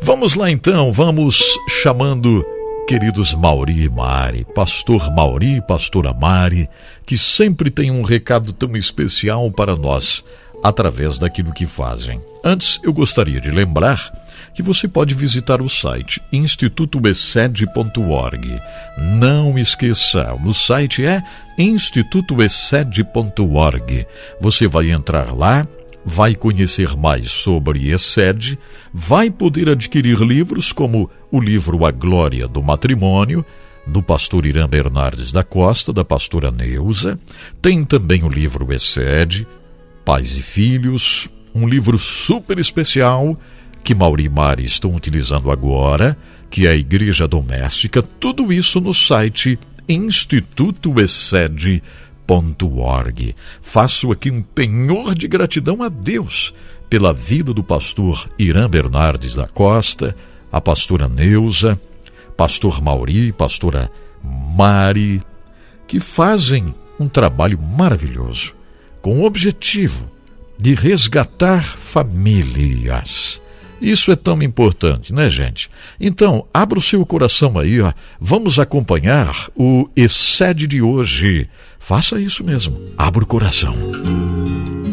Vamos lá então, vamos chamando queridos Mauri e Mari, pastor Mauri e pastora Mari, que sempre tem um recado tão especial para nós através daquilo que fazem. Antes, eu gostaria de lembrar que você pode visitar o site institutoexcede.org. Não esqueça, o site é institutoexcede.org. Você vai entrar lá vai conhecer mais sobre Excede, vai poder adquirir livros como o livro A Glória do Matrimônio, do pastor Irã Bernardes da Costa, da pastora Neuza. Tem também o livro Excede, Pais e Filhos, um livro super especial que Mauri e Mari estão utilizando agora, que é a Igreja Doméstica. Tudo isso no site Instituto Excede www.ecc.org. Faço aqui um penhor de gratidão a Deus pela vida do pastor Irã Bernardes da Costa, a pastora Neuza, pastor Mauri, pastora Mari, que fazem um trabalho maravilhoso com o objetivo de resgatar famílias. Isso é tão importante, né, gente? Então, abra o seu coração aí, ó. Vamos acompanhar o Excede de hoje. Faça isso mesmo. Abra o coração.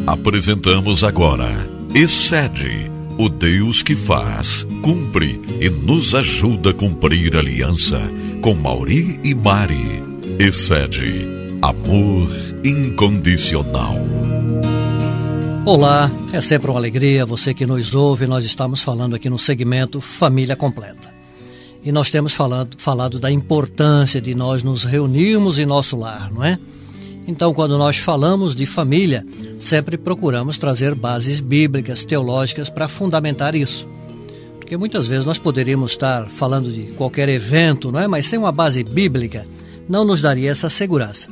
Apresentamos agora Excede, o Deus que faz, cumpre e nos ajuda a cumprir a aliança com Mauri e Mari. Excede, amor incondicional. Olá, é sempre uma alegria você que nos ouve. Nós estamos falando aqui no segmento Família Completa. E nós temos falado, falado da importância de nós nos reunirmos em nosso lar, não é? Então, quando nós falamos de família, sempre procuramos trazer bases bíblicas, teológicas para fundamentar isso. Porque muitas vezes nós poderíamos estar falando de qualquer evento, não é? Mas sem uma base bíblica, não nos daria essa segurança.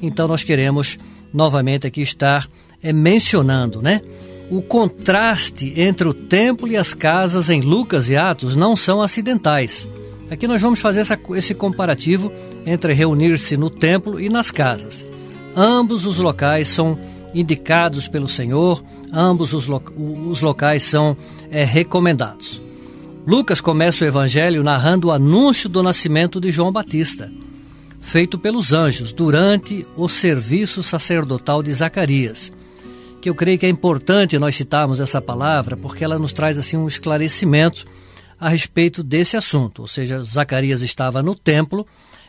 Então, nós queremos novamente aqui estar é, mencionando, né? O contraste entre o templo e as casas em Lucas e Atos não são acidentais. Aqui nós vamos fazer essa, esse comparativo entre reunir-se no templo e nas casas. Ambos os locais são indicados pelo Senhor, ambos os, lo, os locais são é, recomendados. Lucas começa o evangelho narrando o anúncio do nascimento de João Batista, feito pelos anjos durante o serviço sacerdotal de Zacarias que eu creio que é importante nós citarmos essa palavra, porque ela nos traz assim um esclarecimento a respeito desse assunto. Ou seja, Zacarias estava no templo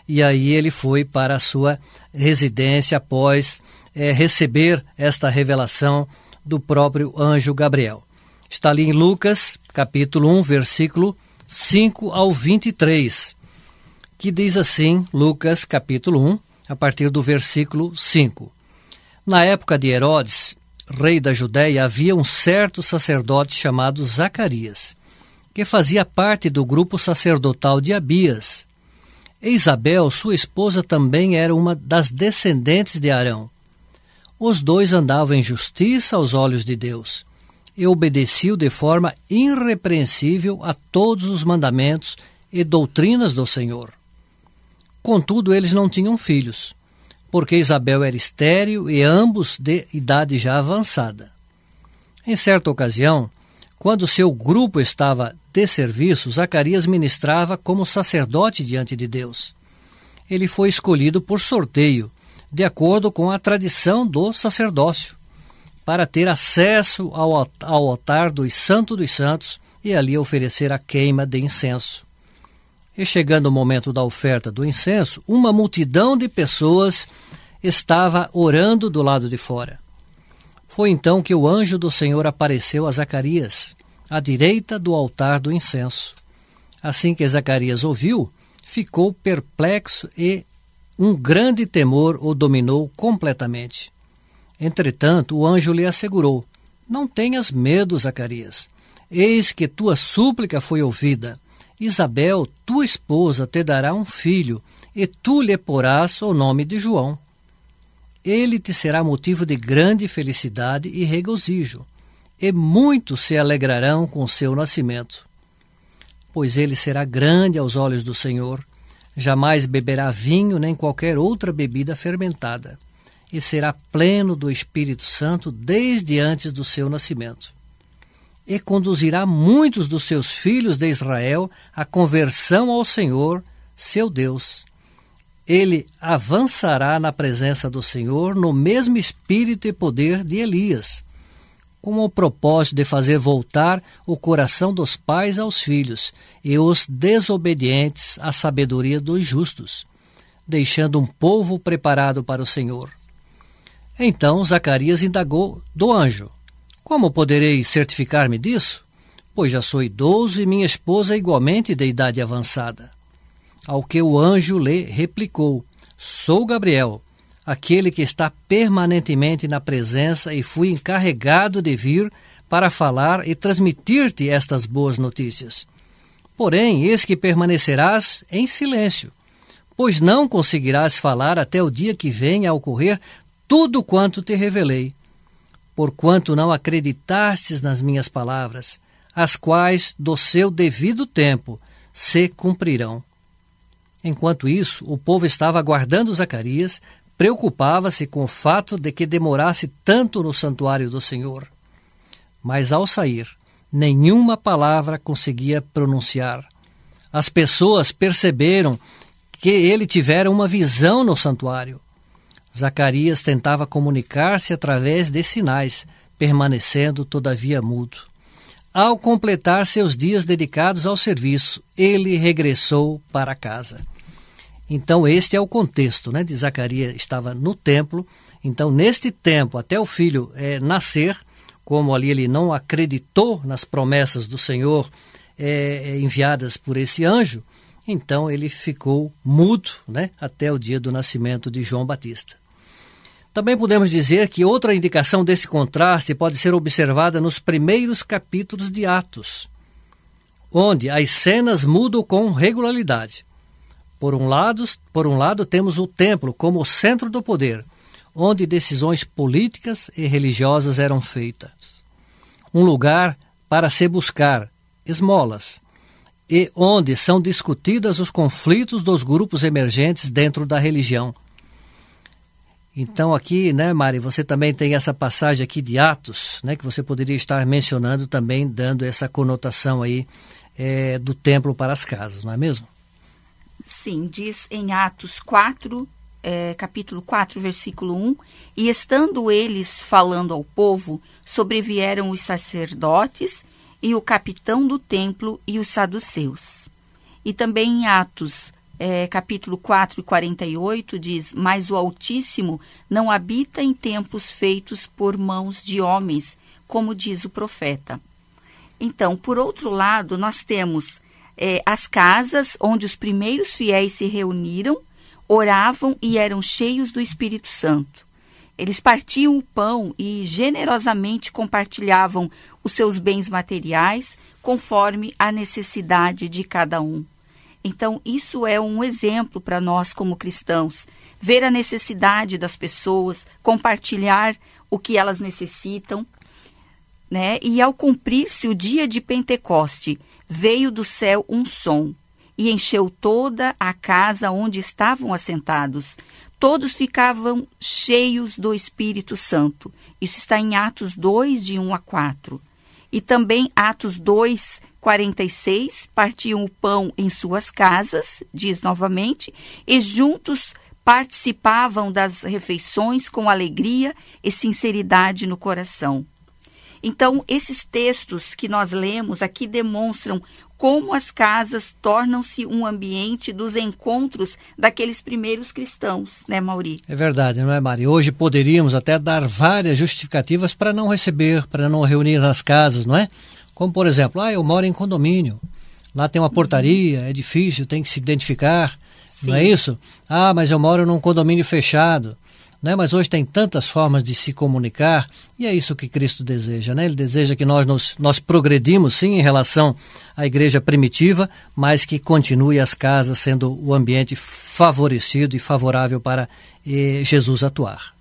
e aí ele foi para a sua residência após é, receber esta revelação do próprio anjo Gabriel. Está ali em Lucas, capítulo 1, versículo 5 ao 23, que diz assim, Lucas, capítulo 1, a partir do versículo 5. Na época de Herodes, rei da Judéia, havia um certo sacerdote chamado Zacarias, que fazia parte do grupo sacerdotal de Abias. E Isabel, sua esposa, também era uma das descendentes de Arão. Os dois andavam em justiça aos olhos de Deus e obedeciam de forma irrepreensível a todos os mandamentos e doutrinas do Senhor. Contudo, eles não tinham filhos porque Isabel era estéril e ambos de idade já avançada. Em certa ocasião, quando seu grupo estava de serviço, Zacarias ministrava como sacerdote diante de Deus. Ele foi escolhido por sorteio, de acordo com a tradição do sacerdócio, para ter acesso ao, altar dos Santos dos Santos e ali oferecer a queima de incenso. E chegando o momento da oferta do incenso, uma multidão de pessoas estava orando do lado de fora. Foi então que o anjo do Senhor apareceu a Zacarias, à direita do altar do incenso. Assim que Zacarias ouviu, ficou perplexo e um grande temor o dominou completamente. Entretanto, o anjo lhe assegurou: Não tenhas medo, Zacarias. Eis que tua súplica foi ouvida. Isabel, tua esposa, te dará um filho, e tu lhe porás o nome de João. Ele te será motivo de grande felicidade e regozijo, e muitos se alegrarão com seu nascimento. Pois ele será grande aos olhos do Senhor, jamais beberá vinho nem qualquer outra bebida fermentada, e será pleno do Espírito Santo desde antes do seu nascimento e conduzirá muitos dos seus filhos de Israel à conversão ao Senhor, seu Deus. Ele avançará na presença do Senhor no mesmo espírito e poder de Elias, com o propósito de fazer voltar o coração dos pais aos filhos e os desobedientes à sabedoria dos justos, deixando um povo preparado para o Senhor. Então Zacarias indagou do anjo: Como poderei certificar-me disso? Pois já sou idoso e minha esposa é igualmente de idade avançada. Ao que o anjo lhe replicou: Sou Gabriel, aquele que está permanentemente na presença e fui encarregado de vir para falar e transmitir-te estas boas notícias. Porém, eis que permanecerás em silêncio, pois não conseguirás falar até o dia que venha a ocorrer tudo quanto te revelei, porquanto não acreditastes nas minhas palavras, as quais, do seu devido tempo, se cumprirão. Enquanto isso, o povo estava aguardando Zacarias, preocupava-se com o fato de que demorasse tanto no santuário do Senhor. Mas ao sair, nenhuma palavra conseguia pronunciar. As pessoas perceberam que ele tivera uma visão no santuário. Zacarias tentava comunicar-se através de sinais, permanecendo todavia mudo. Ao completar seus dias dedicados ao serviço, ele regressou para casa. Então, este é o contexto né, de Zacarias. Estava no templo. Então, neste tempo, até o filho é, nascer, como ali ele não acreditou nas promessas do Senhor é, enviadas por esse anjo, então ele ficou mudo né, até o dia do nascimento de João Batista. Também podemos dizer que outra indicação desse contraste pode ser observada nos primeiros capítulos de Atos, onde as cenas mudam com regularidade. Por um lado, por um lado temos o templo como o centro do poder, onde decisões políticas e religiosas eram feitas. Um lugar para se buscar esmolas e onde são discutidas os conflitos dos grupos emergentes dentro da religião então aqui, né, Mari, você também tem essa passagem aqui de Atos, né, que você poderia estar mencionando também, dando essa conotação aí é, do templo para as casas, não é mesmo? Sim, diz em Atos 4, é, capítulo 4, versículo 1, e estando eles falando ao povo, sobrevieram os sacerdotes e o capitão do templo e os saduceus. E também em Atos é, capítulo 4 e 48 diz: Mas o Altíssimo não habita em templos feitos por mãos de homens, como diz o profeta. Então, por outro lado, nós temos é, as casas onde os primeiros fiéis se reuniram, oravam e eram cheios do Espírito Santo. Eles partiam o pão e generosamente compartilhavam os seus bens materiais conforme a necessidade de cada um. Então, isso é um exemplo para nós como cristãos. Ver a necessidade das pessoas, compartilhar o que elas necessitam. Né? E ao cumprir-se o dia de Pentecoste, veio do céu um som e encheu toda a casa onde estavam assentados. Todos ficavam cheios do Espírito Santo. Isso está em Atos 2, de 1 a 4. E também Atos 2, 46 partiam o pão em suas casas, diz novamente, e juntos participavam das refeições com alegria e sinceridade no coração. Então, esses textos que nós lemos aqui demonstram como as casas tornam-se um ambiente dos encontros daqueles primeiros cristãos, né, Mauri? É verdade, não é, Mari? Hoje poderíamos até dar várias justificativas para não receber, para não reunir nas casas, não é? Como, por exemplo, ah, eu moro em condomínio, lá tem uma portaria, é difícil, tem que se identificar, Sim. não é isso? Ah, mas eu moro num condomínio fechado. Né? Mas hoje tem tantas formas de se comunicar e é isso que Cristo deseja. Né? Ele deseja que nós, nos, nós progredimos, sim, em relação à igreja primitiva, mas que continue as casas sendo o ambiente favorecido e favorável para eh, Jesus atuar.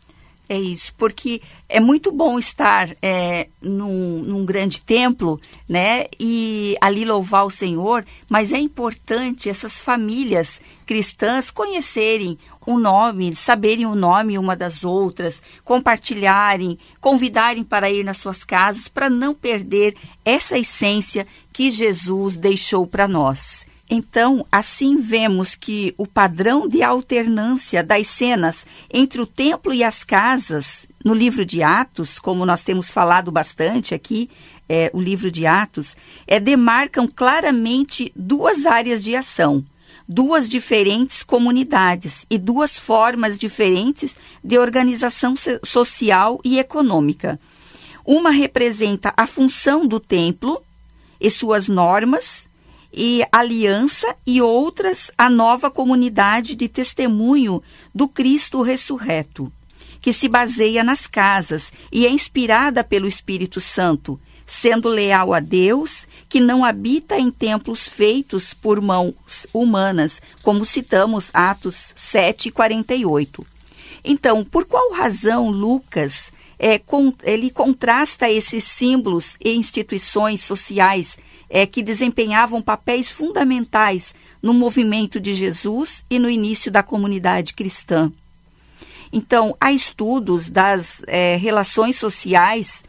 É isso, porque é muito bom estar é, num, num, grande templo, né, e ali louvar o Senhor, mas é importante essas famílias cristãs conhecerem o nome, saberem o nome uma das outras, compartilharem, convidarem para ir nas suas casas, para não perder essa essência que Jesus deixou para nós. Então, assim vemos que o padrão de alternância das cenas entre o templo e as casas, no livro de Atos, como nós temos falado bastante aqui, é, o livro de Atos, é, demarcam claramente duas áreas de ação, duas diferentes comunidades e duas formas diferentes de organização social e econômica. Uma representa a função do templo e suas normas e aliança e outras a nova comunidade de testemunho do Cristo ressurreto, que se baseia nas casas e é inspirada pelo Espírito Santo, sendo leal a Deus, que não habita em templos feitos por mãos humanas, como citamos Atos 7:48. Então, por qual razão Lucas é, com, ele contrasta esses símbolos e instituições sociais é, que desempenhavam papéis fundamentais no movimento de Jesus e no início da comunidade cristã. Então, há estudos das é, relações sociais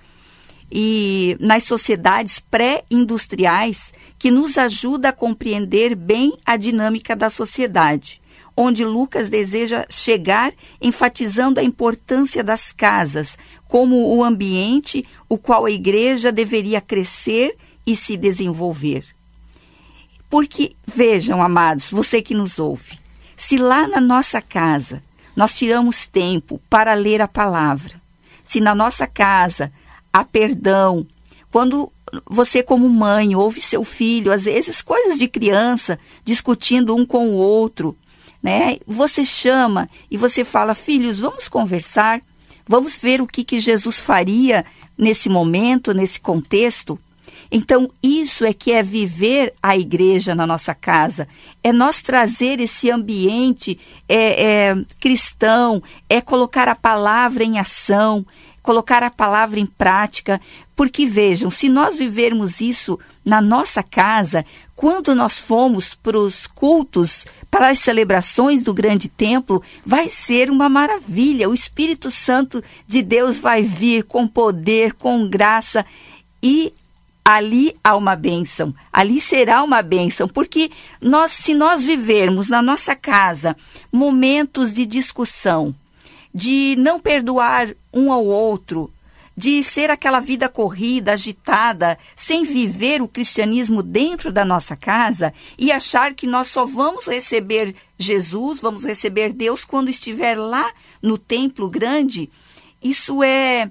e nas sociedades pré-industriais que nos ajuda a compreender bem a dinâmica da sociedade onde Lucas deseja chegar enfatizando a importância das casas como o ambiente o qual a igreja deveria crescer e se desenvolver. Porque, vejam, amados, você que nos ouve, se lá na nossa casa nós tiramos tempo para ler a palavra, se na nossa casa há perdão, quando você, como mãe, ouve seu filho, às vezes coisas de criança, discutindo um com o outro, né? Você chama e você fala, filhos, vamos conversar, vamos ver o que, que Jesus faria nesse momento, nesse contexto. Então, isso é que é viver a igreja na nossa casa, é nós trazer esse ambiente é, é, cristão, é colocar a palavra em ação, colocar a palavra em prática, porque vejam, se nós vivermos isso na nossa casa, quando nós fomos para os cultos, para as celebrações do grande templo, vai ser uma maravilha. O Espírito Santo de Deus vai vir com poder, com graça e ali há uma bênção, ali será uma bênção, porque nós, se nós vivermos na nossa casa momentos de discussão, de não perdoar um ao outro, de ser aquela vida corrida, agitada, sem viver o cristianismo dentro da nossa casa e achar que nós só vamos receber Jesus, vamos receber Deus quando estiver lá no templo grande, isso é.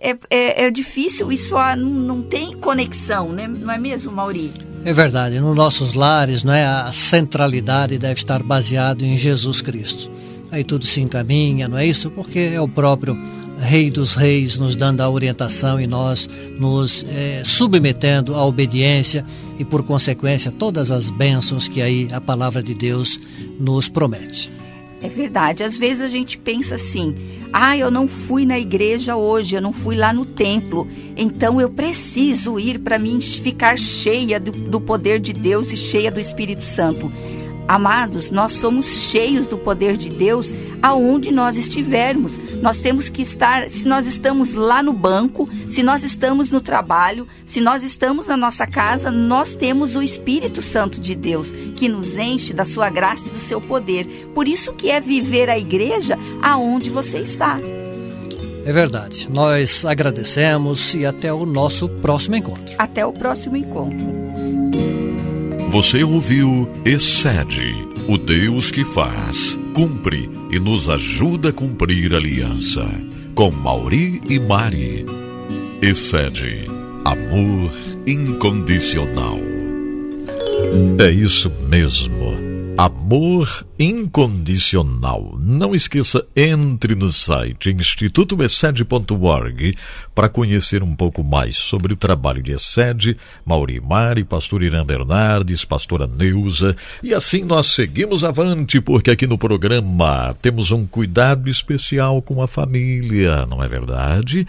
É, é, é difícil, isso não, não tem conexão, né? não é mesmo, Mauri? É verdade, nos nossos lares não é, a centralidade deve estar baseada em Jesus Cristo aí tudo se encaminha, não é isso? Porque é o próprio Rei dos Reis nos dando a orientação e nós nos é, submetendo à obediência e, por consequência, todas as bênçãos que aí a palavra de Deus nos promete. É verdade. Às vezes a gente pensa assim: ah, eu não fui na igreja hoje, eu não fui lá no templo, então eu preciso ir para mim ficar cheia do, do poder de Deus e cheia do Espírito Santo. Amados, nós somos cheios do poder de Deus aonde nós estivermos. Nós temos que estar, se nós estamos lá no banco, se nós estamos no trabalho, se nós estamos na nossa casa, nós temos o Espírito Santo de Deus que nos enche da sua graça e do seu poder. Por isso que é viver a igreja aonde você está. É verdade. Nós agradecemos e até o nosso próximo encontro. Até o próximo encontro. Você ouviu Excede, o Deus que faz, cumpre e nos ajuda a cumprir a aliança. Com Mauri e Mari. Excede, amor incondicional. É isso mesmo. Amor incondicional. Não esqueça, entre no site institutoexcede.org para conhecer um pouco mais sobre o trabalho de Excede, Maurimari, pastor Irã Bernardes, pastora Neuza. E assim nós seguimos avante, porque aqui no programa temos um cuidado especial com a família, não é verdade?